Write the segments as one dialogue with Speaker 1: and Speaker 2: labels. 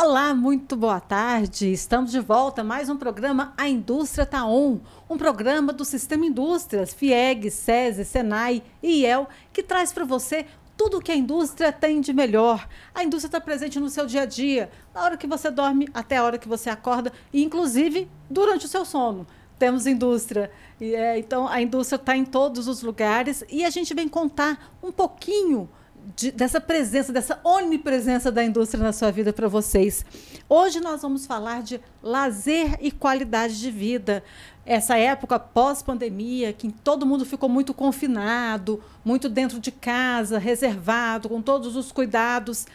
Speaker 1: Olá, muito boa tarde. Estamos de volta mais um programa A Indústria Tá On, um programa do Sistema Indústrias, FIEG, SESI, SENAI e IEL, que traz para você tudo o que a indústria tem de melhor. A indústria está presente no seu dia a dia, na hora que você dorme até a hora que você acorda, e inclusive durante o seu sono. Temos indústria. E, é, então, a indústria está em todos os lugares e a gente vem contar um pouquinho de, dessa presença, dessa onipresença da indústria na sua vida para vocês. Hoje nós vamos falar de lazer e qualidade de vida. Essa época pós-pandemia, que todo mundo ficou muito confinado, muito dentro de casa, reservado, com todos os cuidados.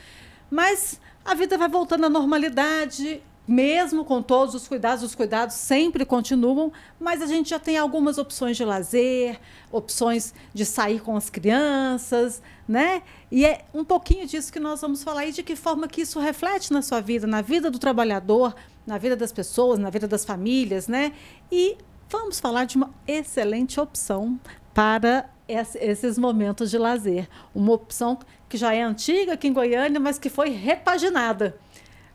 Speaker 1: Mas a vida vai voltando à normalidade mesmo com todos os cuidados, os cuidados sempre continuam, mas a gente já tem algumas opções de lazer, opções de sair com as crianças, né? E é um pouquinho disso que nós vamos falar e de que forma que isso reflete na sua vida, na vida do trabalhador, na vida das pessoas, na vida das famílias, né? E vamos falar de uma excelente opção para esses momentos de lazer. Uma opção que já é antiga aqui em Goiânia, mas que foi repaginada.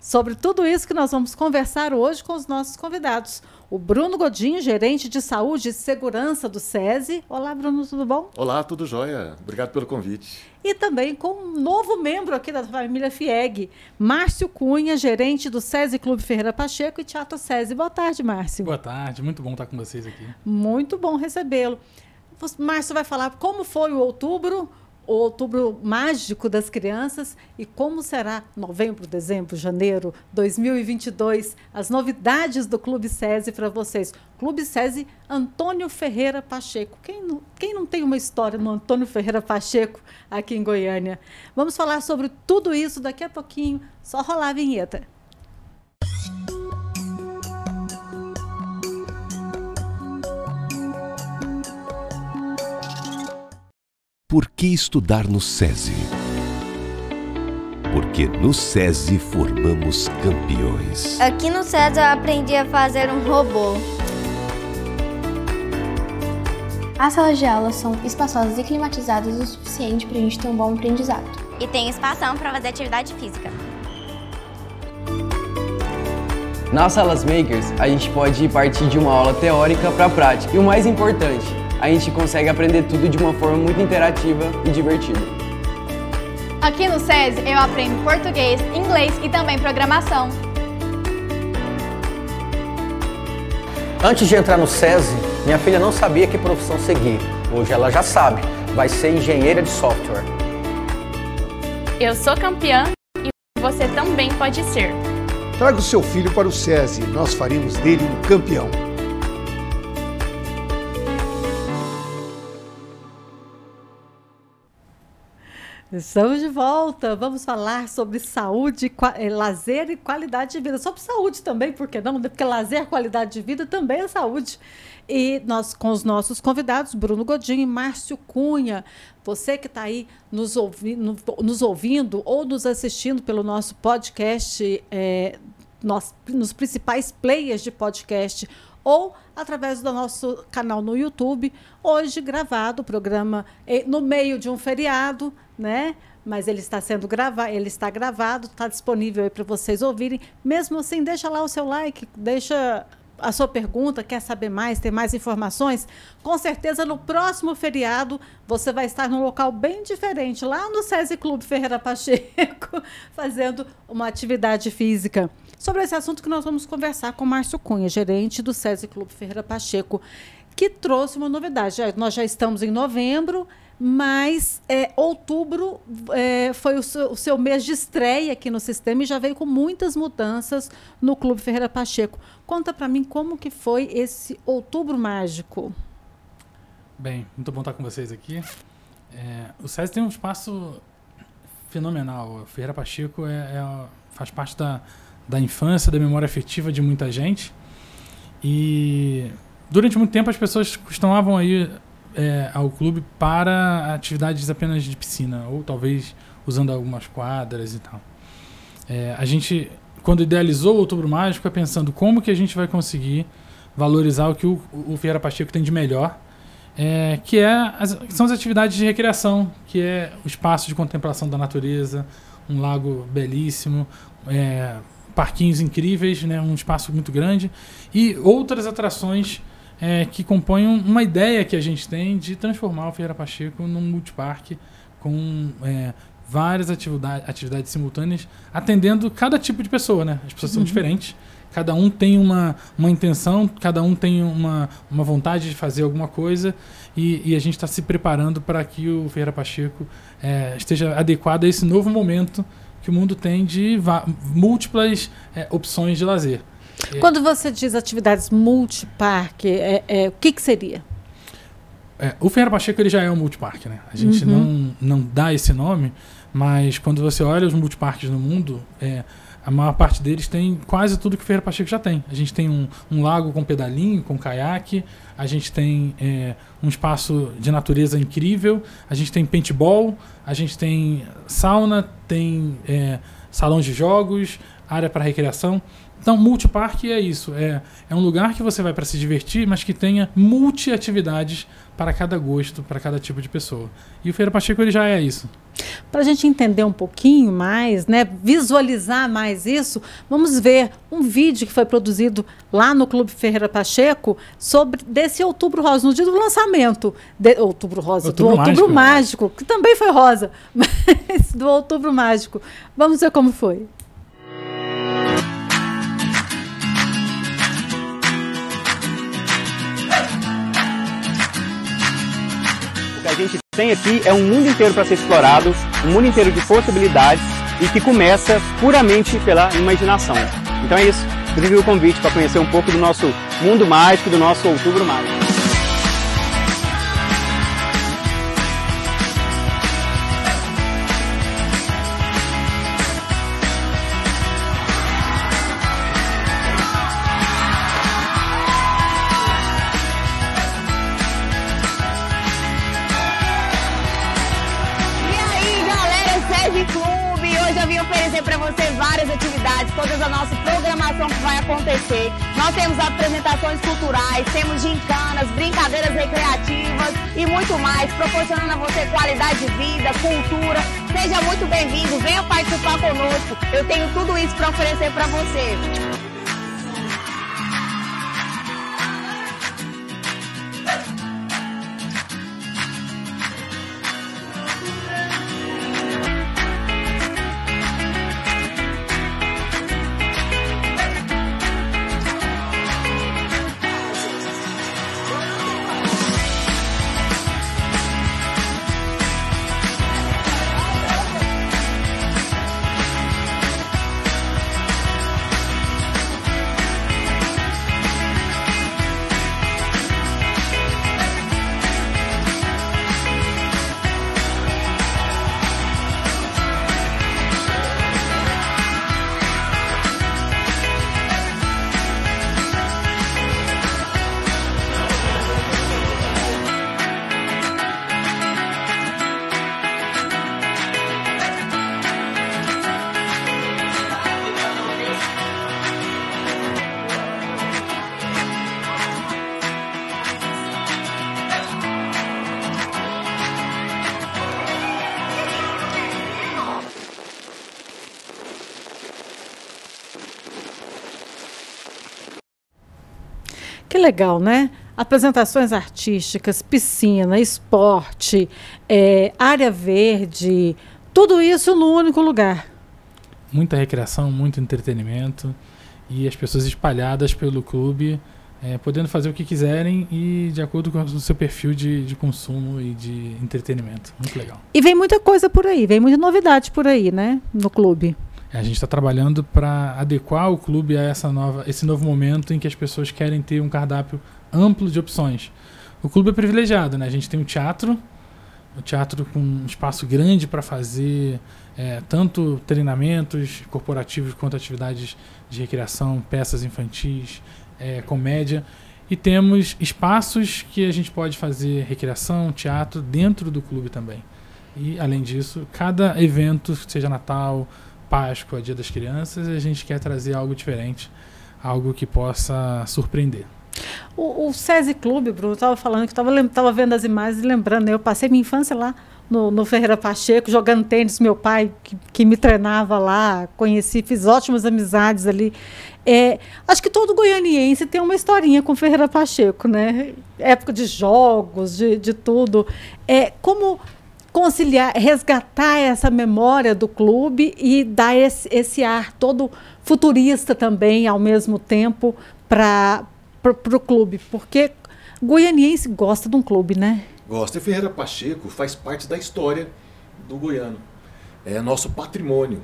Speaker 1: Sobre tudo isso que nós vamos conversar hoje com os nossos convidados. O Bruno Godinho, gerente de saúde e segurança do SESI. Olá, Bruno, tudo bom?
Speaker 2: Olá, tudo jóia. Obrigado pelo convite.
Speaker 1: E também com um novo membro aqui da família FIEG, Márcio Cunha, gerente do SESI Clube Ferreira Pacheco e Teatro SESI. Boa tarde, Márcio.
Speaker 3: Boa tarde, muito bom estar com vocês aqui.
Speaker 1: Muito bom recebê-lo. Márcio vai falar como foi o outubro, outubro mágico das crianças e como será novembro, dezembro, janeiro 2022, as novidades do Clube SESI para vocês. Clube SESI Antônio Ferreira Pacheco. Quem não, quem não tem uma história no Antônio Ferreira Pacheco aqui em Goiânia? Vamos falar sobre tudo isso daqui a pouquinho. Só rolar a vinheta.
Speaker 4: Por que estudar no SESI? Porque no SESI formamos campeões.
Speaker 5: Aqui no SESI eu aprendi a fazer um robô.
Speaker 6: As salas de aula são espaçosas e climatizadas o suficiente para a gente ter um bom aprendizado.
Speaker 7: E tem espaço para fazer atividade física.
Speaker 8: Nas salas makers, a gente pode partir de uma aula teórica para a prática. E o mais importante, a gente consegue aprender tudo de uma forma muito interativa e divertida.
Speaker 9: Aqui no SESI eu aprendo português, inglês e também programação.
Speaker 10: Antes de entrar no SESI, minha filha não sabia que profissão seguir. Hoje ela já sabe, vai ser engenheira de software.
Speaker 11: Eu sou campeã e você também pode ser.
Speaker 12: Traga o seu filho para o SESI, nós faremos dele um campeão.
Speaker 1: Estamos de volta. Vamos falar sobre saúde, eh, lazer e qualidade de vida. Sobre saúde também, por que não? Porque lazer, qualidade de vida também é saúde. E nós, com os nossos convidados, Bruno Godinho e Márcio Cunha. Você que está aí nos, ouvi no, nos, ouvindo ou nos assistindo pelo nosso podcast, é, nós, nos principais players de podcast ou através do nosso canal no YouTube, hoje gravado, o programa no meio de um feriado, né? Mas ele está sendo gravado, ele está gravado, está disponível aí para vocês ouvirem. Mesmo assim, deixa lá o seu like, deixa a sua pergunta, quer saber mais, ter mais informações, com certeza no próximo feriado você vai estar num local bem diferente, lá no SESI Clube Ferreira Pacheco, fazendo uma atividade física. Sobre esse assunto que nós vamos conversar com Márcio Cunha, gerente do SESI Clube Ferreira Pacheco, que trouxe uma novidade. Nós já estamos em novembro, mas é, outubro é, foi o seu, o seu, mês de estreia aqui no sistema e já veio com muitas mudanças no Clube Ferreira Pacheco. Conta para mim como que foi esse outubro mágico.
Speaker 3: Bem, muito bom estar com vocês aqui. É, o SESI tem um espaço fenomenal. O Ferreira Pacheco é, é faz parte da da infância, da memória afetiva de muita gente. E durante muito tempo as pessoas costumavam ir é, ao clube para atividades apenas de piscina, ou talvez usando algumas quadras e tal. É, a gente, quando idealizou o Outubro Mágico, é pensando como que a gente vai conseguir valorizar o que o, o Ferreira Pacheco tem de melhor, é, que, é as, são as atividades de recreação, que é o espaço de contemplação da natureza, um lago belíssimo, é, parquinhos incríveis, né, um espaço muito grande e outras atrações é, que compõem uma ideia que a gente tem de transformar o Ferreira Pacheco num multiparque com é, várias atividade, atividades simultâneas, atendendo cada tipo de pessoa, né? As pessoas uhum. são diferentes, cada um tem uma, uma intenção, cada um tem uma, uma vontade de fazer alguma coisa e, e a gente está se preparando para que o Ferreira Pacheco é, esteja adequado a esse novo momento que o mundo tem de múltiplas é, opções de lazer.
Speaker 1: Quando você diz atividades multiparque, é, é, o que, que seria?
Speaker 3: É, o Ferreira Pacheco ele já é um multiparque, né? A gente uhum. não, não dá esse nome, mas quando você olha os multiparques no mundo, é, a maior parte deles tem quase tudo que o Ferreira Pacheco já tem. A gente tem um, um lago com pedalinho, com caiaque, a gente tem é, um espaço de natureza incrível, a gente tem paintball, a gente tem sauna, tem é, salão de jogos, área para recreação. Então, multiparque é isso. É, é um lugar que você vai para se divertir, mas que tenha multi-atividades para cada gosto, para cada tipo de pessoa. E o Feira Pacheco ele já é isso.
Speaker 1: Para a gente entender um pouquinho mais, né, visualizar mais isso, vamos ver um vídeo que foi produzido lá no Clube Ferreira Pacheco sobre desse Outubro Rosa, no dia do lançamento. De, outubro Rosa, outubro do Outubro Mágico, Mágico, que também foi rosa, mas do Outubro Mágico. Vamos ver como foi.
Speaker 13: Tem aqui é um mundo inteiro para ser explorado, um mundo inteiro de possibilidades e que começa puramente pela imaginação. Então é isso. Inclusive o convite para conhecer um pouco do nosso mundo mágico, do nosso outubro mágico.
Speaker 14: Toda a nossa programação que vai acontecer. Nós temos apresentações culturais, temos gincanas, brincadeiras recreativas e muito mais, proporcionando a você qualidade de vida, cultura. Seja muito bem-vindo, venha participar conosco. Eu tenho tudo isso para oferecer para você.
Speaker 1: Legal, né? Apresentações artísticas, piscina, esporte, é, área verde, tudo isso no único lugar.
Speaker 3: Muita recreação, muito entretenimento e as pessoas espalhadas pelo clube, é, podendo fazer o que quiserem e de acordo com o seu perfil de, de consumo e de entretenimento. Muito legal.
Speaker 1: E vem muita coisa por aí, vem muita novidade por aí, né? No clube.
Speaker 3: A gente está trabalhando para adequar o clube a essa nova, esse novo momento em que as pessoas querem ter um cardápio amplo de opções. O clube é privilegiado, né? A gente tem um teatro, um teatro com um espaço grande para fazer é, tanto treinamentos corporativos quanto atividades de recreação, peças infantis, é, comédia. E temos espaços que a gente pode fazer recreação, teatro dentro do clube também. E, além disso, cada evento, seja Natal, Páscoa, Dia das Crianças, a gente quer trazer algo diferente, algo que possa surpreender.
Speaker 1: O, o SESI Clube, Bruno, estava falando que estava tava vendo as imagens e lembrando, né, eu passei minha infância lá. no, no Ferreira Pacheco, jogando tênis, meu pai, que, que me treinava lá, conheci, fiz ótimas amizades ali. É, acho que todo goianiense tem uma historinha com Ferreira Pacheco, né? Época de jogos, de, de tudo. É, como conciliar, resgatar essa memória do clube e dar esse, esse ar todo futurista também, ao mesmo tempo, para o clube? Porque goianiense gosta de um clube, né?
Speaker 2: Gosta. E Ferreira Pacheco faz parte da história do goiano. É nosso patrimônio.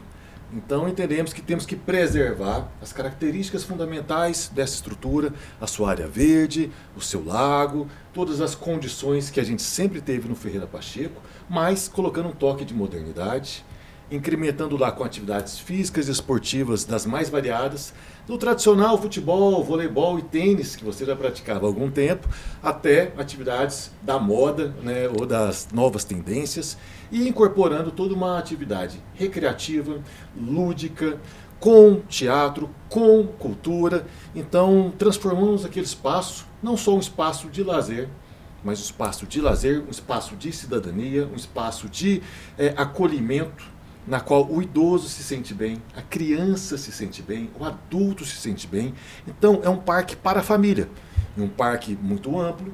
Speaker 2: Então entendemos que temos que preservar as características fundamentais dessa estrutura, a sua área verde, o seu lago, todas as condições que a gente sempre teve no Ferreira Pacheco, mas colocando um toque de modernidade, incrementando lá com atividades físicas e esportivas das mais variadas, do tradicional futebol, voleibol e tênis que você já praticava há algum tempo, até atividades da moda né, ou das novas tendências e incorporando toda uma atividade recreativa, lúdica, com teatro, com cultura. Então, transformamos aquele espaço não só um espaço de lazer, mas um espaço de lazer, um espaço de cidadania, um espaço de é, acolhimento, na qual o idoso se sente bem, a criança se sente bem, o adulto se sente bem. Então, é um parque para a família, um parque muito amplo,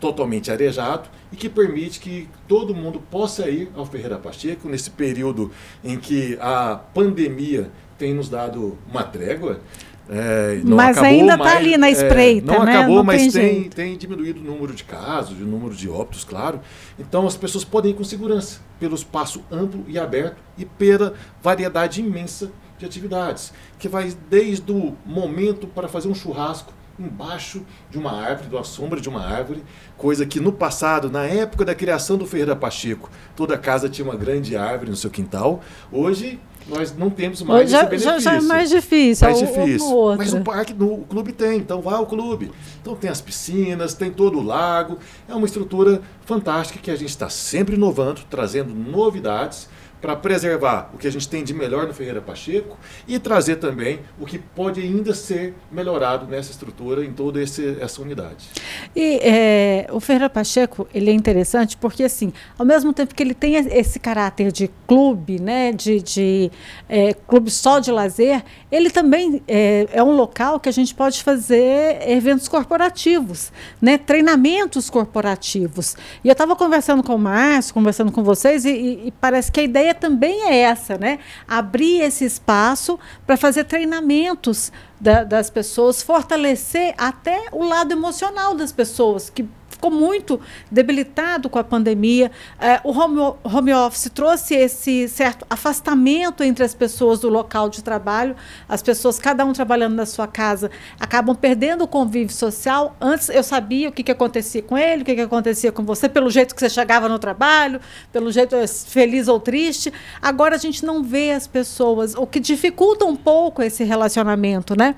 Speaker 2: totalmente arejado e que permite que todo mundo possa ir ao Ferreira Pacheco nesse período em que a pandemia tem nos dado uma trégua. É,
Speaker 1: mas ainda está ali na é, espreita,
Speaker 2: é, não
Speaker 1: né?
Speaker 2: acabou,
Speaker 1: não
Speaker 2: mas
Speaker 1: tem,
Speaker 2: tem, tem, diminuído o número de casos, o número de óbitos, claro. Então as pessoas podem ir com segurança pelo espaço amplo e aberto e pela variedade imensa de atividades, que vai desde o momento para fazer um churrasco embaixo de uma árvore, uma sombra de uma árvore, coisa que no passado, na época da criação do Ferreira Pacheco, toda casa tinha uma grande árvore no seu quintal. Hoje nós não temos mais
Speaker 1: já,
Speaker 2: esse benefício.
Speaker 1: Já, já é mais difícil.
Speaker 2: Mais
Speaker 1: é
Speaker 2: difícil. Mas o parque, no, o clube tem, então vá ao clube. Então tem as piscinas, tem todo o lago. É uma estrutura fantástica que a gente está sempre inovando, trazendo novidades para preservar o que a gente tem de melhor no Ferreira Pacheco e trazer também o que pode ainda ser melhorado nessa estrutura, em toda esse, essa unidade.
Speaker 1: E é, o Ferreira Pacheco ele é interessante porque, assim, ao mesmo tempo que ele tem esse caráter de clube, né, de, de é, clube só de lazer, ele também é, é, um local que a gente pode fazer eventos corporativos, né, treinamentos corporativos. E eu estava conversando com o Márcio, conversando com vocês, e, e, e parece que a ideia ideia também é essa, né? Abrir esse espaço para fazer treinamentos da, das pessoas, fortalecer até o lado emocional das pessoas, que ficou muito debilitado com a pandemia. É, o home, home office trouxe esse certo afastamento entre as pessoas do local de trabalho. As pessoas, cada um trabalhando na sua casa, acabam perdendo o convívio social. Antes eu sabia o que, que acontecia com ele, o que, que acontecia com você, pelo jeito que você chegava no trabalho, pelo jeito feliz ou triste. Agora a gente não vê as pessoas, o que dificulta um pouco esse relacionamento, né?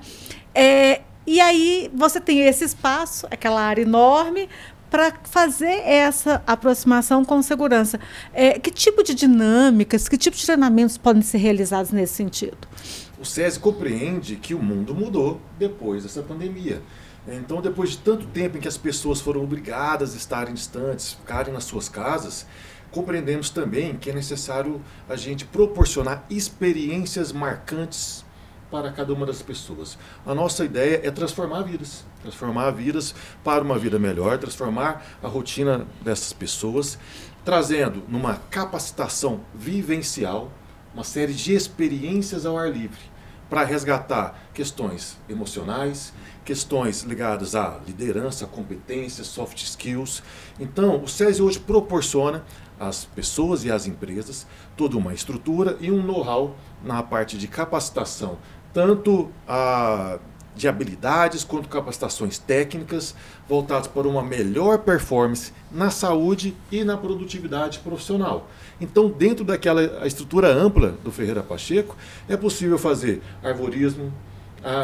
Speaker 1: É, e aí você tem esse espaço, aquela área enorme, para fazer essa aproximação com segurança. É, que tipo de dinâmicas, que tipo de treinamentos podem ser realizados nesse sentido?
Speaker 2: O SESI compreende que o mundo mudou depois dessa pandemia. Então, depois de tanto tempo em que as pessoas foram obrigadas a estarem distantes, ficarem nas suas casas, compreendemos também que é necessário a gente proporcionar experiências marcantes para cada uma das pessoas. A nossa ideia é transformar vidas, transformar vidas para uma vida melhor, transformar a rotina dessas pessoas, trazendo numa capacitação vivencial uma série de experiências ao ar livre para resgatar questões emocionais, questões ligadas à liderança, competências, soft skills. Então, o SESI hoje proporciona às pessoas e às empresas toda uma estrutura e um know-how na parte de capacitação tanto a, de habilidades quanto capacitações técnicas voltadas para uma melhor performance na saúde e na produtividade profissional. Então, dentro daquela estrutura ampla do Ferreira Pacheco, é possível fazer arvorismo,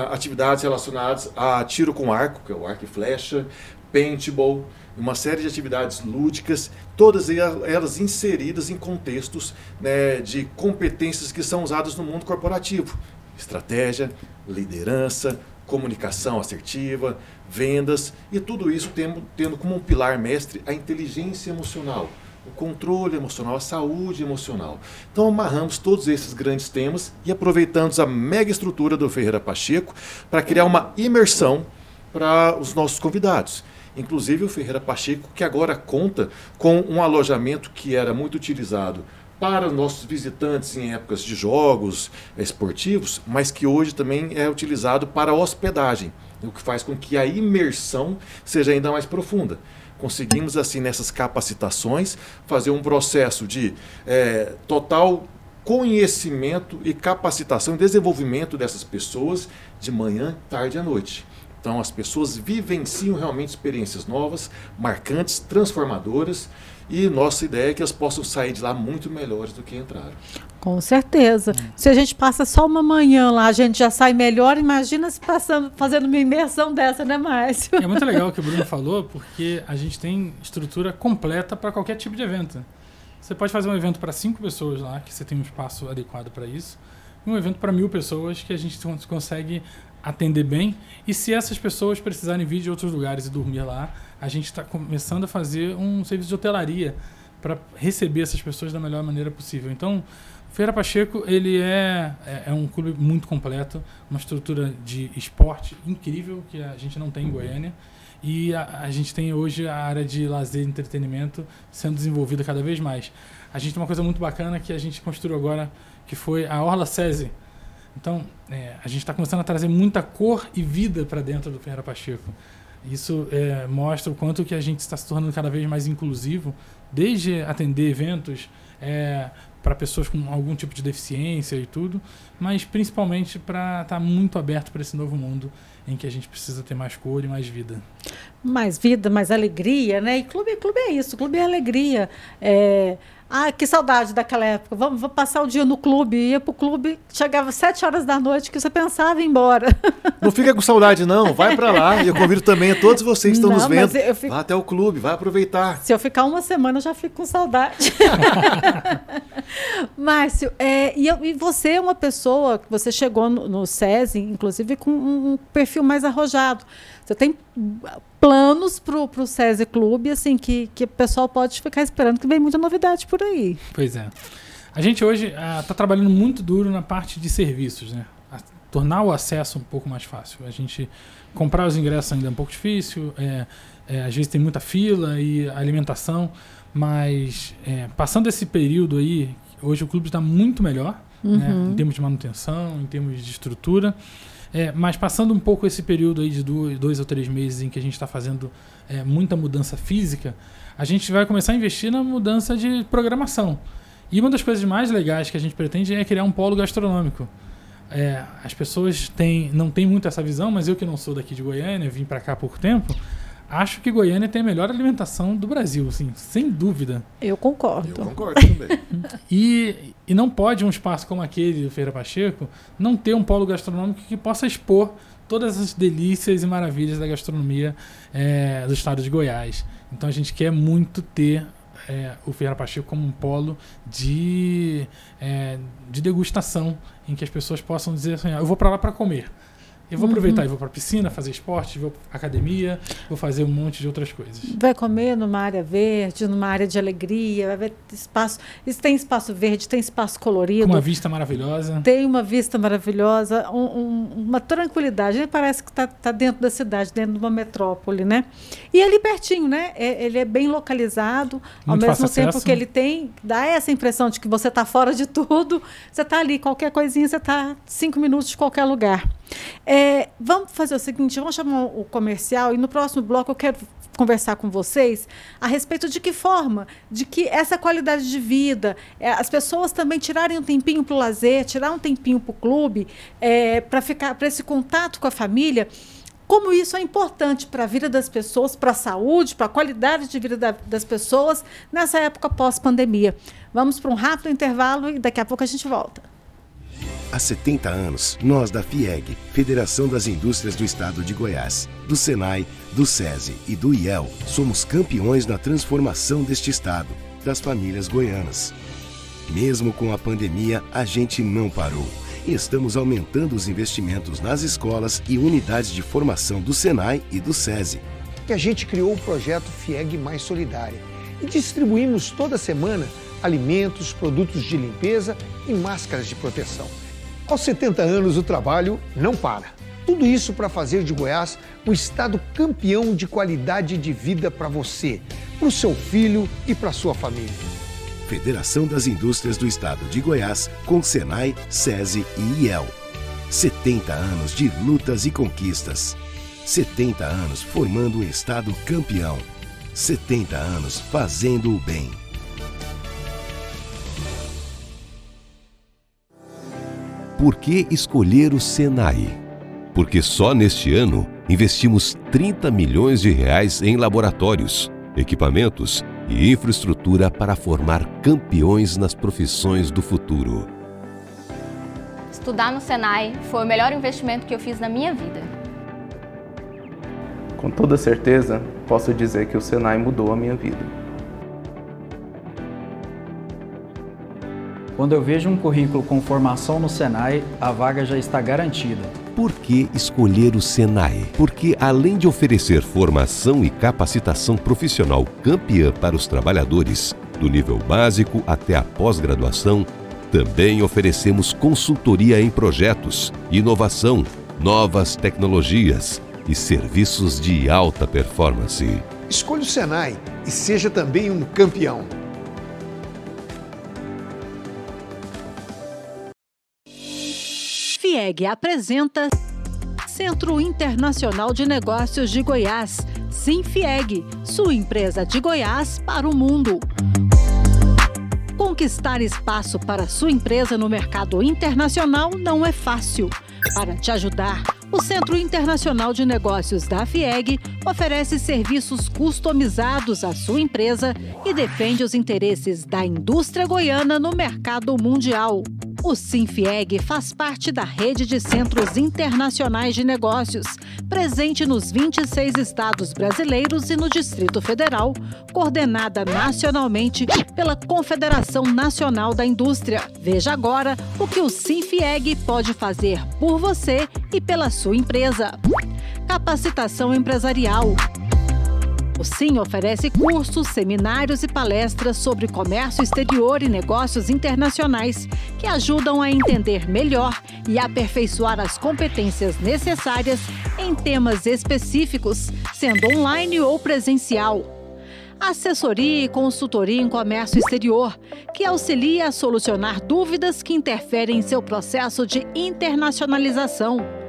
Speaker 2: atividades relacionadas a tiro com arco, que é o arco e flecha, paintball, uma série de atividades lúdicas, todas elas inseridas em contextos né, de competências que são usadas no mundo corporativo estratégia, liderança, comunicação assertiva, vendas e tudo isso tendo, tendo como um pilar mestre a inteligência emocional, o controle emocional, a saúde emocional. Então amarramos todos esses grandes temas e aproveitamos a mega estrutura do Ferreira Pacheco para criar uma imersão para os nossos convidados. Inclusive o Ferreira Pacheco, que agora conta com um alojamento que era muito utilizado para nossos visitantes em épocas de jogos esportivos, mas que hoje também é utilizado para hospedagem, o que faz com que a imersão seja ainda mais profunda. Conseguimos, assim, nessas capacitações, fazer um processo de é, total conhecimento e capacitação e desenvolvimento dessas pessoas de manhã, tarde à noite. Então, as pessoas vivenciam realmente experiências novas, marcantes, transformadoras e nossa ideia é que elas possam sair de lá muito melhores do que entraram.
Speaker 1: Com certeza. Hum. Se a gente passa só uma manhã lá, a gente já sai melhor. Imagina se passando, fazendo uma imersão dessa, né, Márcio?
Speaker 3: É muito legal o que o Bruno falou, porque a gente tem estrutura completa para qualquer tipo de evento. Você pode fazer um evento para cinco pessoas lá, que você tem um espaço adequado para isso, e um evento para mil pessoas que a gente consegue atender bem. E se essas pessoas precisarem vir de outros lugares e dormir lá, a gente está começando a fazer um serviço de hotelaria para receber essas pessoas da melhor maneira possível. Então, Feira Pacheco ele é, é, é, um clube muito completo, uma estrutura de esporte incrível que a gente não tem em Goiânia. E a, a gente tem hoje a área de lazer e entretenimento sendo desenvolvida cada vez mais. A gente tem uma coisa muito bacana que a gente construiu agora, que foi a Orla SESI, então, é, a gente está começando a trazer muita cor e vida para dentro do Ferreira Pacheco. Isso é, mostra o quanto que a gente está se tornando cada vez mais inclusivo, desde atender eventos é, para pessoas com algum tipo de deficiência e tudo, mas principalmente para estar tá muito aberto para esse novo mundo em que a gente precisa ter mais cor e mais vida.
Speaker 1: Mais vida, mais alegria, né? E clube, clube é isso, clube é alegria. É, ah, que saudade daquela época. Vamos, vamos passar o dia no clube. Ia pro clube, chegava sete horas da noite que você pensava em ir embora.
Speaker 2: Não fica com saudade, não. Vai para lá. E eu convido também a todos vocês que estão não, nos vendo. Fico... Vá até o clube, vai aproveitar.
Speaker 1: Se eu ficar uma semana, eu já fico com saudade. Márcio, é, e, eu, e, você é uma pessoa que você chegou no, no SESI, inclusive, com um perfil mais arrojado. Você tem planos para o SESI Clube, assim, que, que o pessoal pode ficar esperando, que vem muita novidade por aí.
Speaker 3: Pois é. A gente hoje está uh, trabalhando muito duro na parte de serviços, né? A, tornar o acesso um pouco mais fácil. A gente comprar os ingressos ainda é um pouco difícil, é, é, às vezes tem muita fila e alimentação, mas é, passando esse período aí, hoje o clube está muito melhor, uhum. né? em termos de manutenção, em termos de estrutura. É, mas passando um pouco esse período aí de dois, dois ou três meses em que a gente está fazendo é, muita mudança física, a gente vai começar a investir na mudança de programação. E uma das coisas mais legais que a gente pretende é criar um polo gastronômico. É, as pessoas têm, não têm muito essa visão, mas eu que não sou daqui de Goiânia, vim para cá há pouco tempo, acho que Goiânia tem a melhor alimentação do Brasil, assim, sem dúvida.
Speaker 1: Eu concordo.
Speaker 2: Eu concordo também.
Speaker 3: e, e não pode um espaço como aquele do Feira Pacheco não ter um polo gastronômico que possa expor todas as delícias e maravilhas da gastronomia é, do estado de Goiás. Então a gente quer muito ter é, o Feira Pacheco como um polo de, é, de degustação em que as pessoas possam dizer assim, ah, eu vou para lá para comer. Eu vou aproveitar uhum. e vou para piscina, fazer esporte, vou para academia, vou fazer um monte de outras coisas.
Speaker 1: Vai comer numa área verde, numa área de alegria, vai ver espaço. Isso tem espaço verde, tem espaço colorido.
Speaker 3: Com uma vista maravilhosa.
Speaker 1: Tem uma vista maravilhosa, um, um, uma tranquilidade. Ele parece que está tá dentro da cidade, dentro de uma metrópole, né? E ali pertinho, né? É, ele é bem localizado, Muito ao mesmo tempo acesso. que ele tem, dá essa impressão de que você está fora de tudo. Você está ali, qualquer coisinha, você está cinco minutos de qualquer lugar. É, vamos fazer o seguinte, vamos chamar o comercial e no próximo bloco eu quero conversar com vocês a respeito de que forma, de que essa qualidade de vida, é, as pessoas também tirarem um tempinho para o lazer, tirar um tempinho para o clube, é, para ficar, para esse contato com a família, como isso é importante para a vida das pessoas, para a saúde, para a qualidade de vida da, das pessoas nessa época pós-pandemia. Vamos para um rápido intervalo e daqui a pouco a gente volta.
Speaker 4: Há 70 anos, nós da FIEG, Federação das Indústrias do Estado de Goiás, do SENAI, do SESI e do IEL, somos campeões na transformação deste estado, das famílias goianas. Mesmo com a pandemia, a gente não parou e estamos aumentando os investimentos nas escolas e unidades de formação do SENAI e do SESI.
Speaker 12: E a gente criou o projeto FIEG Mais Solidária e distribuímos toda semana alimentos, produtos de limpeza e máscaras de proteção. Aos 70 anos, o trabalho não para. Tudo isso para fazer de Goiás um estado campeão de qualidade de vida para você, para o seu filho e para sua família.
Speaker 4: Federação das Indústrias do Estado de Goiás, com Senai, SESI e IEL. 70 anos de lutas e conquistas. 70 anos formando um Estado campeão. 70 anos fazendo o bem.
Speaker 15: Por que escolher o Senai? Porque só neste ano investimos 30 milhões de reais em laboratórios, equipamentos e infraestrutura para formar campeões nas profissões do futuro.
Speaker 9: Estudar no Senai foi o melhor investimento que eu fiz na minha vida.
Speaker 16: Com toda certeza, posso dizer que o Senai mudou a minha vida.
Speaker 17: Quando eu vejo um currículo com formação no Senai, a vaga já está garantida.
Speaker 15: Por que escolher o Senai? Porque, além de oferecer formação e capacitação profissional campeã para os trabalhadores, do nível básico até a pós-graduação, também oferecemos consultoria em projetos, inovação, novas tecnologias e serviços de alta performance.
Speaker 12: Escolha o Senai e seja também um campeão.
Speaker 1: FIEG apresenta Centro Internacional de Negócios de Goiás, Sinfieg, sua empresa de Goiás para o mundo. Conquistar espaço para sua empresa no mercado internacional não é fácil. Para te ajudar, o Centro Internacional de Negócios da FIEG oferece serviços customizados à sua empresa e defende os interesses da indústria goiana no mercado mundial. O Sinfieg faz parte da rede de centros internacionais de negócios, presente nos 26 estados brasileiros e no Distrito Federal, coordenada nacionalmente pela Confederação Nacional da Indústria. Veja agora o que o Sinfieg pode fazer por você e pela sua empresa. Capacitação empresarial. O SIM oferece cursos, seminários e palestras sobre comércio exterior e negócios internacionais que ajudam a entender melhor e aperfeiçoar as competências necessárias em temas específicos, sendo online ou presencial. Assessoria e consultoria em comércio exterior, que auxilia a solucionar dúvidas que interferem em seu processo de internacionalização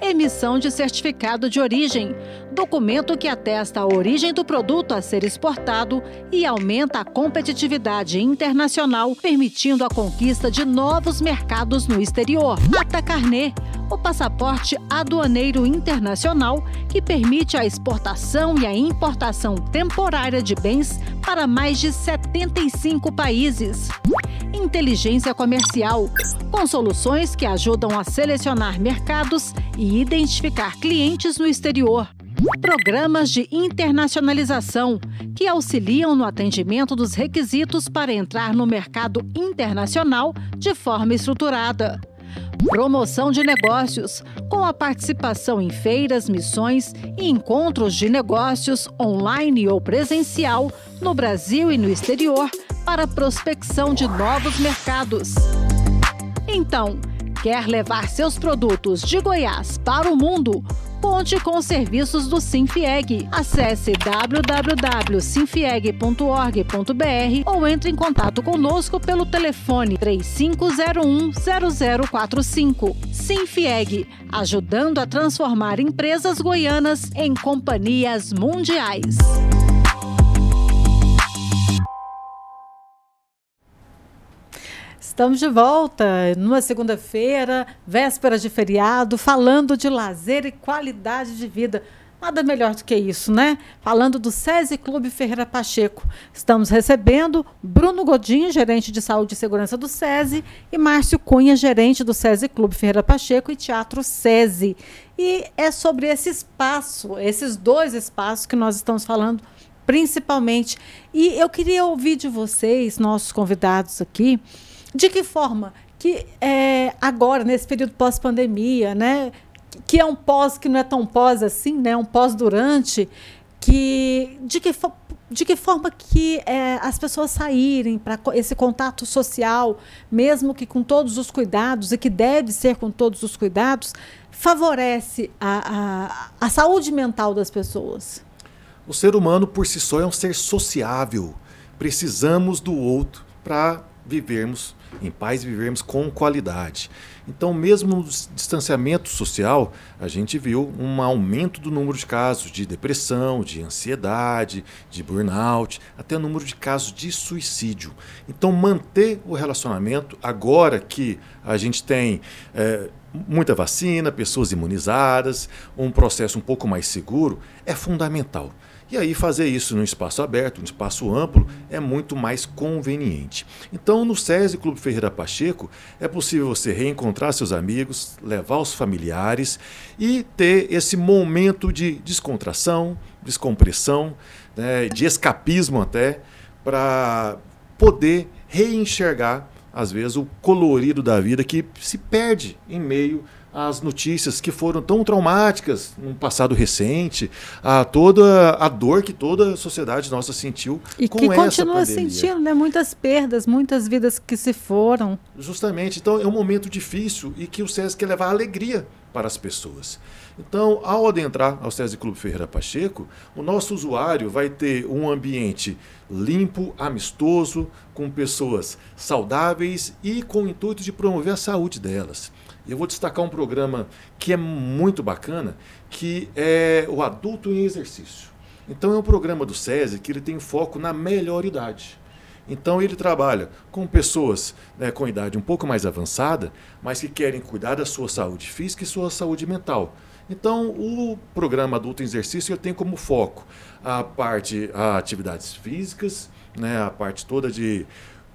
Speaker 1: emissão de certificado de origem, documento que atesta a origem do produto a ser exportado e aumenta a competitividade internacional, permitindo a conquista de novos mercados no exterior. Ata Carnet, o passaporte aduaneiro internacional que permite a exportação e a importação temporária de bens para mais de 75 países. Inteligência comercial, com soluções que ajudam a selecionar mercados e identificar clientes no exterior. Programas de internacionalização, que auxiliam no atendimento dos requisitos para entrar no mercado internacional de forma estruturada. Promoção de negócios, com a participação em feiras, missões e encontros de negócios online ou presencial no Brasil e no exterior para prospecção de novos mercados. Então, quer levar seus produtos de Goiás para o mundo? Conte com os serviços do Sinfieg. Acesse www.sinfieg.org.br ou entre em contato conosco pelo telefone 3501-0045. Sinfieg, ajudando a transformar empresas goianas em companhias mundiais. Estamos de volta numa segunda-feira, véspera de feriado, falando de lazer e qualidade de vida. Nada melhor do que isso, né? Falando do SESI Clube Ferreira Pacheco. Estamos recebendo Bruno Godinho, gerente de saúde e segurança do SESI, e Márcio Cunha, gerente do SESI Clube Ferreira Pacheco e Teatro SESI. E é sobre esse espaço, esses dois espaços que nós estamos falando principalmente. E eu queria ouvir de vocês, nossos convidados aqui, de que forma que é, agora, nesse período pós-pandemia, né, que é um pós que não é tão pós assim, né, um pós-durante, que de que de que forma que é, as pessoas saírem para esse contato social, mesmo que com todos os cuidados, e que deve ser com todos os cuidados, favorece a, a, a saúde mental das pessoas?
Speaker 2: O ser humano, por si só, é um ser sociável. Precisamos do outro para vivermos em paz, vivermos com qualidade. Então, mesmo no distanciamento social, a gente viu um aumento do número de casos de depressão, de ansiedade, de burnout, até o número de casos de suicídio. Então, manter o relacionamento, agora que a gente tem é, muita vacina, pessoas imunizadas, um processo um pouco mais seguro, é fundamental. E aí fazer isso num espaço aberto, num espaço amplo, é muito mais conveniente. Então, no SESI Clube Ferreira Pacheco, é possível você reencontrar seus amigos, levar os familiares e ter esse momento de descontração, descompressão, né, de escapismo até, para poder reenxergar, às vezes, o colorido da vida que se perde em meio as notícias que foram tão traumáticas no passado recente, a toda a dor que toda a sociedade nossa sentiu
Speaker 1: e
Speaker 2: com
Speaker 1: que
Speaker 2: essa
Speaker 1: continua
Speaker 2: pandemia.
Speaker 1: sentindo, né? Muitas perdas, muitas vidas que se foram.
Speaker 2: Justamente. Então é um momento difícil e que o SESC quer levar alegria para as pessoas. Então, ao adentrar ao SESI Clube Ferreira Pacheco, o nosso usuário vai ter um ambiente limpo, amistoso, com pessoas saudáveis e com o intuito de promover a saúde delas. Eu vou destacar um programa que é muito bacana, que é o Adulto em Exercício. Então é um programa do SESI que ele tem foco na melhor idade. Então ele trabalha com pessoas né, com idade um pouco mais avançada, mas que querem cuidar da sua saúde física e sua saúde mental. Então o programa Adulto em Exercício tem como foco a parte a atividades físicas, né, a parte toda de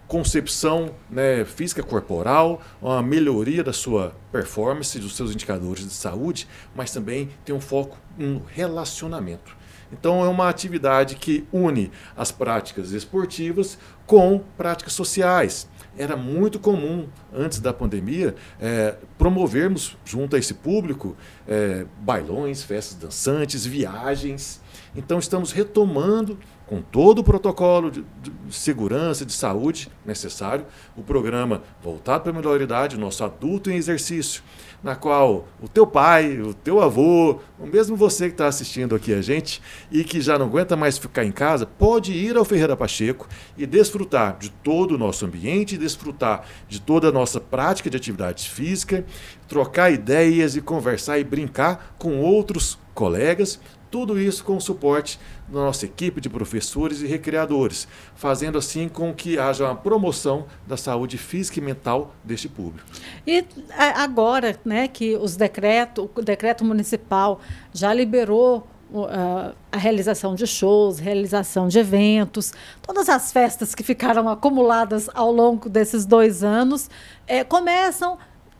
Speaker 2: concepção né, física corporal, uma melhoria da sua performance, dos seus indicadores de saúde, mas também tem um foco no relacionamento. Então é uma atividade que une as práticas esportivas com práticas sociais. Era muito comum, antes da pandemia, é, promovermos junto a esse público é, bailões, festas dançantes, viagens. Então estamos retomando com todo o protocolo de, de, segurança, de saúde necessário, o programa voltado para a melhor idade, nosso adulto em exercício, na qual o teu pai, o teu avô, ou mesmo você que está assistindo aqui a gente e que já não aguenta mais ficar em casa, pode ir ao Ferreira Pacheco e desfrutar de todo o nosso ambiente, desfrutar de toda a nossa prática de atividade física, trocar ideias e conversar e brincar com outros colegas, tudo isso com o suporte da nossa equipe de professores e recreadores, fazendo assim com que haja uma promoção da saúde física e mental deste público.
Speaker 1: E agora, né, que os decreto, o decreto municipal já liberou a realização de shows, realização de eventos, todas as festas que ficaram acumuladas ao longo desses dois anos eh, começam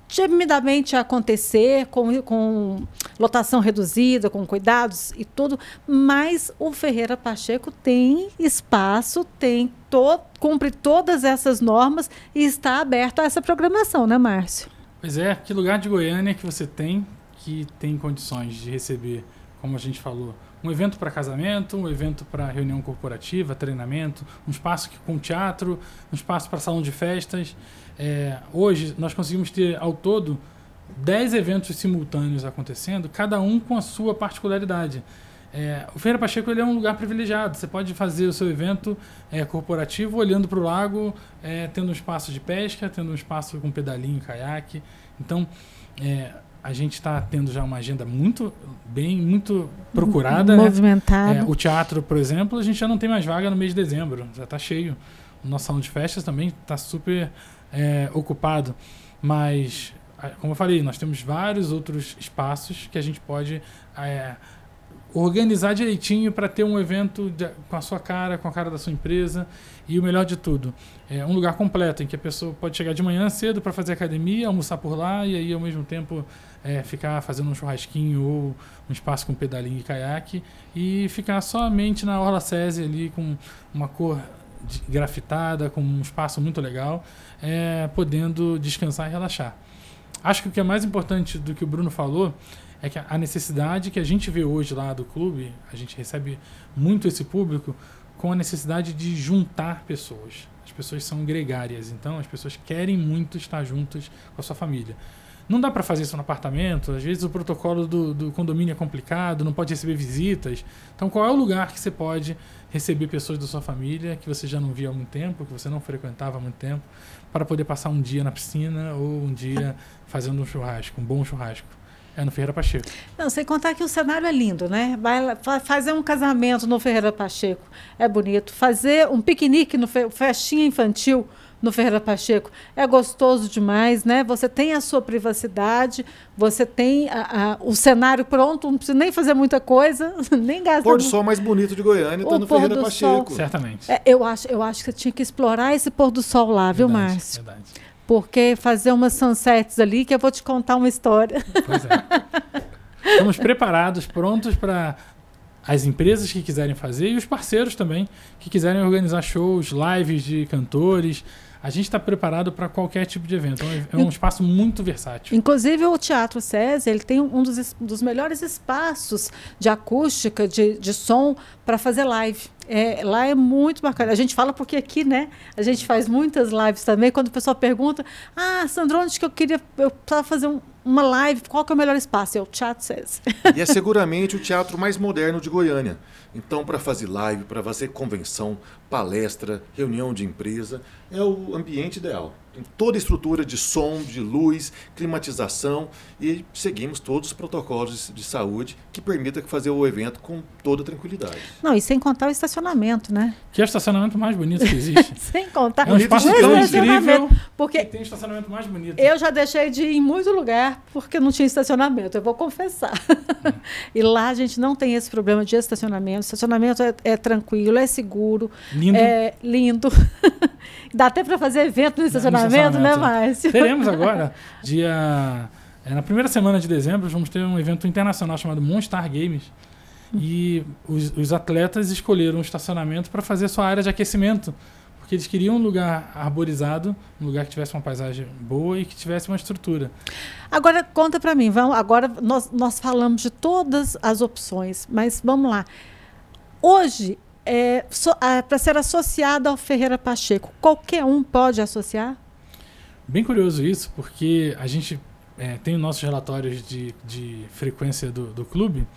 Speaker 1: timidamente acontecer, com, com lotação reduzida, com cuidados e tudo, mas o Ferreira Pacheco tem espaço, tem to, cumpre todas essas normas e está aberto a essa programação, né, Márcio?
Speaker 3: Pois é, que lugar de Goiânia que você tem que tem condições de receber, como a gente falou, um evento para casamento, um evento para reunião corporativa, treinamento, um espaço com teatro, um espaço para salão de festas. É, hoje nós conseguimos ter ao todo 10 eventos simultâneos acontecendo, cada um com a sua particularidade. É, o Feira Pacheco ele é um lugar privilegiado. Você pode fazer o seu evento é, corporativo olhando para o lago, é, tendo um espaço de pesca, tendo um espaço com pedalinho, caiaque. Então, é, a gente está tendo já uma agenda muito bem, muito procurada.
Speaker 1: Né? Movimentada.
Speaker 3: Né? o teatro, por exemplo, a gente já não tem mais vaga no mês de dezembro, já está cheio. O nosso salão de festas também está super é, ocupado. Mas, como eu falei, nós temos vários outros espaços que a gente pode é, organizar direitinho para ter um evento de, com a sua cara, com a cara da sua empresa. E o melhor de tudo, é um lugar completo em que a pessoa pode chegar de manhã cedo para fazer academia, almoçar por lá e aí ao mesmo tempo é, ficar fazendo um churrasquinho ou um espaço com pedalinho e caiaque e ficar somente na Orla César ali com uma cor grafitada, com um espaço muito legal, é, podendo descansar e relaxar. Acho que o que é mais importante do que o Bruno falou é que a necessidade que a gente vê hoje lá do clube, a gente recebe muito esse público com a necessidade de juntar pessoas. As pessoas são gregárias, então as pessoas querem muito estar juntas com a sua família. Não dá para fazer isso no apartamento, às vezes o protocolo do, do, condomínio é complicado, não pode receber visitas. Então, qual é o lugar que você pode receber pessoas da sua família que você já não via há muito tempo, que você não frequentava há muito tempo, para poder passar um dia na piscina ou um dia fazendo um churrasco, um bom churrasco? É no Ferreira Pacheco.
Speaker 1: Não, sem contar que o cenário é lindo, né? Vai fazer um casamento no Ferreira Pacheco é bonito. Fazer um piquenique no festinha infantil no Ferreira Pacheco é gostoso demais, né? Você tem a sua privacidade, você tem a, a, o cenário pronto, não precisa nem fazer muita coisa, nem gastar.
Speaker 2: Pôr do sol mais bonito de Goiânia está no Ferreira Pacheco.
Speaker 3: Sol. Certamente.
Speaker 1: É, eu, acho, eu acho que você tinha que explorar esse pôr do sol lá, verdade, viu, Márcio? Verdade porque fazer umas sunsets ali que eu vou te contar uma história. Pois
Speaker 3: é. Estamos preparados, prontos para as empresas que quiserem fazer e os parceiros também que quiserem organizar shows, lives de cantores, a gente está preparado para qualquer tipo de evento. É um espaço muito versátil.
Speaker 1: Inclusive o Teatro SESI, ele tem um dos, dos melhores espaços de acústica, de, de som para fazer live. É, lá é muito bacana. A gente fala porque aqui, né? A gente faz muitas lives também. Quando o pessoal pergunta, ah, Sandro, onde que eu queria eu precisava fazer um, uma live, qual que é o melhor espaço? É o Teatro SESI.
Speaker 2: E é seguramente o teatro mais moderno de Goiânia. Então, para fazer live, para fazer convenção, palestra, reunião de empresa, é o ambiente ideal. Toda a estrutura de som, de luz, climatização e seguimos todos os protocolos de saúde que permitam fazer o evento com toda tranquilidade.
Speaker 1: Não, e sem contar o estacionamento, né?
Speaker 3: Que é o estacionamento mais bonito que existe.
Speaker 1: sem contar
Speaker 3: é um espaço tão incrível
Speaker 1: porque
Speaker 3: tem o estacionamento mais bonito.
Speaker 1: Eu já deixei de ir em muito lugar porque não tinha estacionamento, eu vou confessar. Hum. e lá a gente não tem esse problema de estacionamento. O estacionamento é, é tranquilo, é seguro,
Speaker 3: lindo.
Speaker 1: é lindo. Dá até para fazer evento no estacionamento, né, Márcio?
Speaker 3: Teremos agora, dia. É, na primeira semana de dezembro, vamos ter um evento internacional chamado Monstar Games. E os, os atletas escolheram um estacionamento para fazer sua área de aquecimento. Porque eles queriam um lugar arborizado, um lugar que tivesse uma paisagem boa e que tivesse uma estrutura.
Speaker 1: Agora, conta para mim. Vamos, agora, nós, nós falamos de todas as opções, mas vamos lá. Hoje, é, so, é, para ser associado ao Ferreira Pacheco, qualquer um pode associar?
Speaker 3: Bem curioso isso, porque a gente é, tem os nossos relatórios de, de frequência do, do clube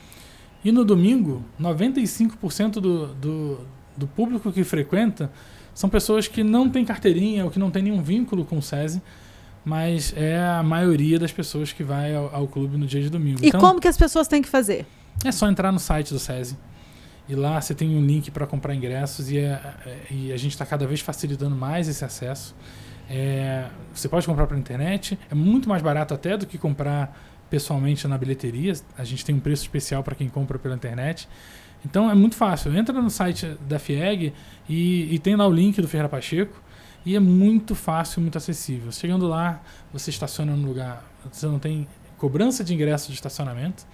Speaker 3: e no domingo, 95% do, do, do público que frequenta são pessoas que não têm carteirinha ou que não têm nenhum vínculo com o SESI, mas é a maioria das pessoas que vai ao, ao clube no dia de domingo.
Speaker 1: E então, como que as pessoas têm que fazer?
Speaker 3: É só entrar no site do SESI e lá você tem um link para comprar ingressos e, é, é, e a gente está cada vez facilitando mais esse acesso. É, você pode comprar pela internet, é muito mais barato até do que comprar pessoalmente na bilheteria. A gente tem um preço especial para quem compra pela internet. Então é muito fácil. Entra no site da FIEG e, e tem lá o link do Ferreira Pacheco e é muito fácil, muito acessível. Chegando lá, você estaciona no lugar, você não tem cobrança de ingresso de estacionamento.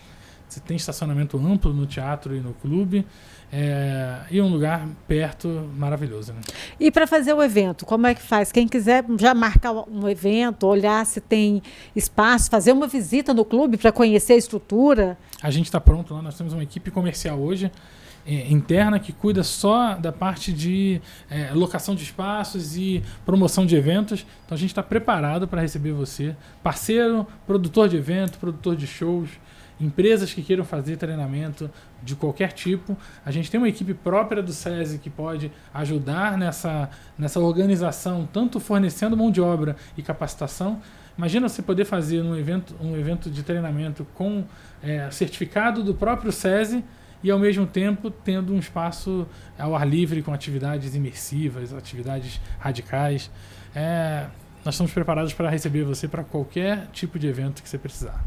Speaker 3: Você tem estacionamento amplo no teatro e no clube. É, e um lugar perto maravilhoso. Né?
Speaker 1: E para fazer o evento, como é que faz? Quem quiser já marcar um evento, olhar se tem espaço, fazer uma visita no clube para conhecer a estrutura.
Speaker 3: A gente está pronto lá, nós temos uma equipe comercial hoje. É, interna que cuida só da parte de é, locação de espaços e promoção de eventos. Então a gente está preparado para receber você, parceiro, produtor de evento, produtor de shows, empresas que queiram fazer treinamento de qualquer tipo. A gente tem uma equipe própria do SESI que pode ajudar nessa, nessa organização, tanto fornecendo mão de obra e capacitação. Imagina você poder fazer um evento, um evento de treinamento com é, certificado do próprio SESI e ao mesmo tempo tendo um espaço ao ar livre com atividades imersivas, atividades radicais. É, nós estamos preparados para receber você para qualquer tipo de evento que você precisar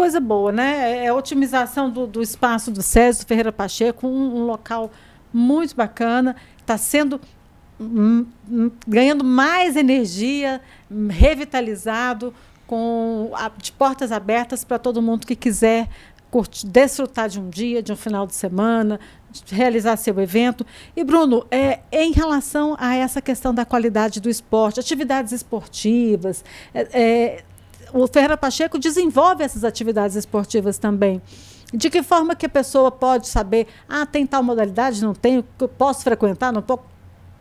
Speaker 1: coisa boa, né? É, é a otimização do, do espaço do César Ferreira Pacheco, um, um local muito bacana, está sendo hum, hum, ganhando mais energia, revitalizado, com a, de portas abertas para todo mundo que quiser curtir, desfrutar de um dia, de um final de semana, de realizar seu evento. E, Bruno, é, em relação a essa questão da qualidade do esporte, atividades esportivas, é, é o Ferreira Pacheco desenvolve essas atividades esportivas também. De que forma que a pessoa pode saber, ah, tem tal modalidade, não tenho, posso frequentar, não posso?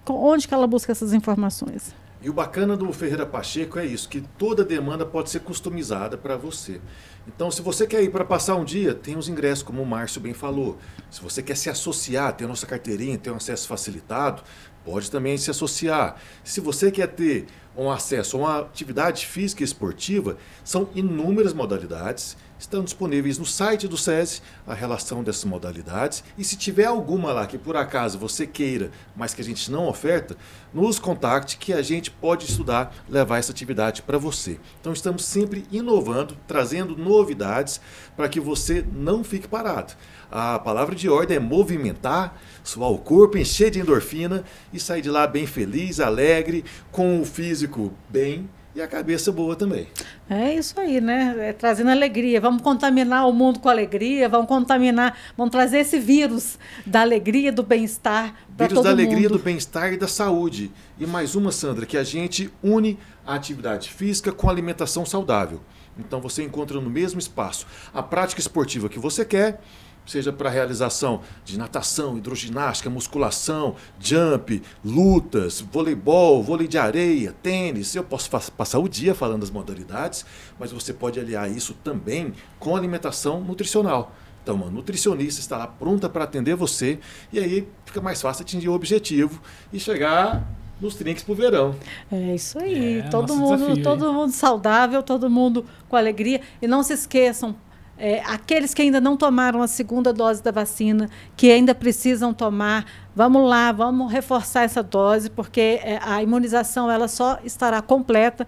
Speaker 1: Onde que ela busca essas informações?
Speaker 2: E o bacana do Ferreira Pacheco é isso, que toda demanda pode ser customizada para você. Então, se você quer ir para passar um dia, tem os ingressos, como o Márcio bem falou. Se você quer se associar, ter a nossa carteirinha, ter um acesso facilitado, pode também se associar. Se você quer ter um acesso a uma atividade física e esportiva, são inúmeras modalidades estão disponíveis no site do SESI a relação dessas modalidades. E se tiver alguma lá que por acaso você queira, mas que a gente não oferta, nos contacte que a gente pode estudar, levar essa atividade para você. Então estamos sempre inovando, trazendo novidades para que você não fique parado. A palavra de ordem é movimentar, suar o corpo, encher de endorfina e sair de lá bem feliz, alegre, com o físico bem e a cabeça boa também.
Speaker 1: É isso aí, né? É trazendo alegria. Vamos contaminar o mundo com alegria, vamos contaminar, vamos trazer esse vírus da alegria, do bem-estar para todo
Speaker 2: Vírus da alegria,
Speaker 1: mundo.
Speaker 2: do bem-estar e da saúde. E mais uma, Sandra, que a gente une a atividade física com a alimentação saudável. Então você encontra no mesmo espaço a prática esportiva que você quer, seja para realização de natação, hidroginástica, musculação, jump, lutas, voleibol, vôlei de areia, tênis. Eu posso passar o dia falando das modalidades, mas você pode aliar isso também com alimentação nutricional. Então, uma nutricionista está lá pronta para atender você e aí fica mais fácil atingir o objetivo e chegar nos trinques pro verão.
Speaker 1: É isso aí.
Speaker 3: É,
Speaker 1: todo mundo,
Speaker 3: desafio,
Speaker 1: todo
Speaker 3: hein?
Speaker 1: mundo saudável, todo mundo com alegria. E não se esqueçam, é, aqueles que ainda não tomaram a segunda dose da vacina, que ainda precisam tomar, vamos lá, vamos reforçar essa dose, porque é, a imunização ela só estará completa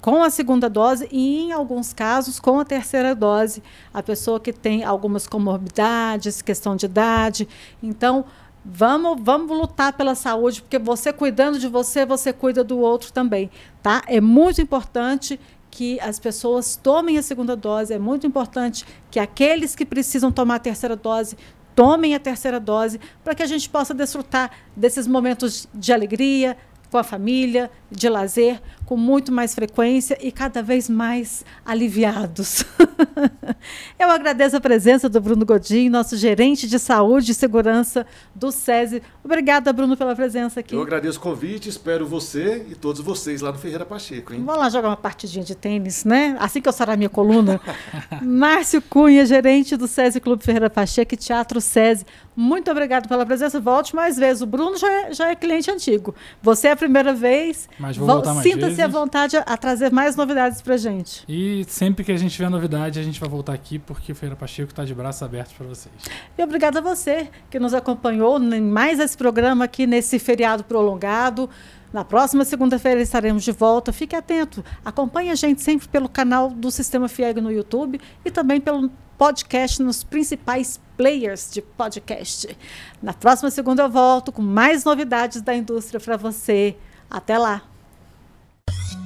Speaker 1: com a segunda dose e, em alguns casos, com a terceira dose. A pessoa que tem algumas comorbidades, questão de idade. Então, Vamos, vamos lutar pela saúde, porque você cuidando de você, você cuida do outro também, tá? É muito importante que as pessoas tomem a segunda dose, é muito importante que aqueles que precisam tomar a terceira dose tomem a terceira dose, para que a gente possa desfrutar desses momentos de alegria com a família, de lazer, com muito mais frequência e cada vez mais aliviados. Eu agradeço a presença do Bruno Godin, nosso gerente de saúde e segurança do SESI. Obrigada, Bruno, pela presença aqui.
Speaker 2: Eu agradeço o convite, espero você e todos vocês lá no Ferreira Pacheco, hein?
Speaker 1: Vamos lá jogar uma partidinha de tênis, né? Assim que eu sarar minha coluna. Márcio Cunha, gerente do SESI Clube Ferreira Pacheco e Teatro SESI. Muito obrigado pela presença. Volte mais vezes. O Bruno já é, já é cliente antigo. Você é a primeira vez.
Speaker 3: Mas vou voltar mais
Speaker 1: Sinta-se à
Speaker 3: vezes.
Speaker 1: vontade a, trazer mais novidades pra gente.
Speaker 3: E sempre que a gente tiver novidade, a gente vai voltar aqui, porque o Feira Pacheco está de braços abertos para vocês.
Speaker 1: E obrigada a você que nos acompanhou em mais esse programa aqui nesse feriado prolongado. Na próxima segunda-feira estaremos de volta. Fique atento. Acompanhe a gente sempre pelo canal do Sistema FIEG no YouTube e também pelo podcast nos principais players de podcast. Na próxima segunda eu volto com mais novidades da indústria para você. Até lá! you